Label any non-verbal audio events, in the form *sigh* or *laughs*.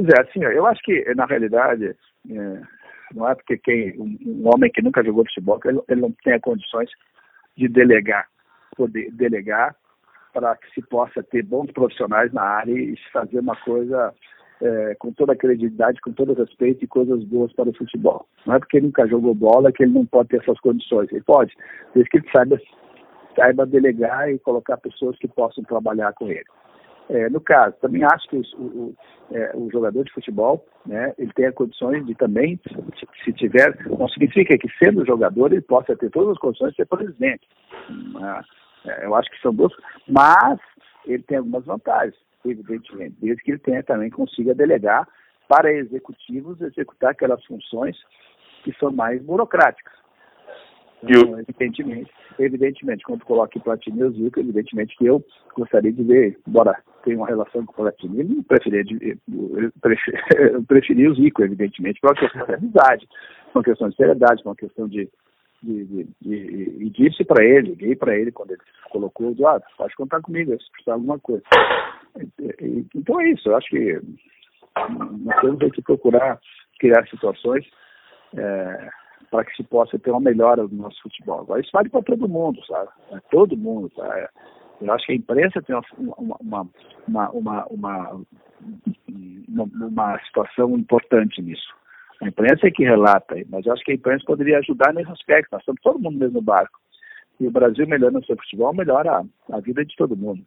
Pois é, assim, eu acho que, na realidade, é, não é porque quem, um, um, homem que nunca jogou futebol, ele, ele não tem condições de delegar, poder delegar para que se possa ter bons profissionais na área e fazer uma coisa é, com toda a credibilidade, com todo respeito e coisas boas para o futebol. Não é porque ele nunca jogou bola que ele não pode ter essas condições. Ele pode, desde que ele saiba, saiba delegar e colocar pessoas que possam trabalhar com ele. É, no caso, também acho que o, o, é, o, jogador de futebol, né, ele tem condições de também, se, tiver, não significa que sendo jogador ele possa ter todas as condições de ser presidente. É, eu acho que são duas, mas ele tem algumas vantagens evidentemente, desde que ele tenha também consiga delegar para executivos executar aquelas funções que são mais burocráticas. Então, evidentemente, evidentemente, quando coloque Platini e Zico, evidentemente que eu gostaria de ver, embora tenha uma relação com o Platini, eu preferia, eu preferi *laughs* o Zico, evidentemente, por uma questão de amizade, por uma questão de seriedade, por uma questão de, de, de, de, e disse para ele, liguei para ele quando ele colocou, ah, pode contar comigo se precisar alguma coisa. Então é isso, eu acho que nós temos que procurar criar situações é, para que se possa ter uma melhora do nosso futebol. Agora, isso vale para todo mundo, sabe? Todo mundo. Tá? Eu acho que a imprensa tem uma, uma, uma, uma, uma, uma situação importante nisso. A imprensa é que relata, mas eu acho que a imprensa poderia ajudar nesse aspecto. Nós estamos todo mundo no mesmo barco. E o Brasil melhorando o seu futebol melhora a, a vida de todo mundo.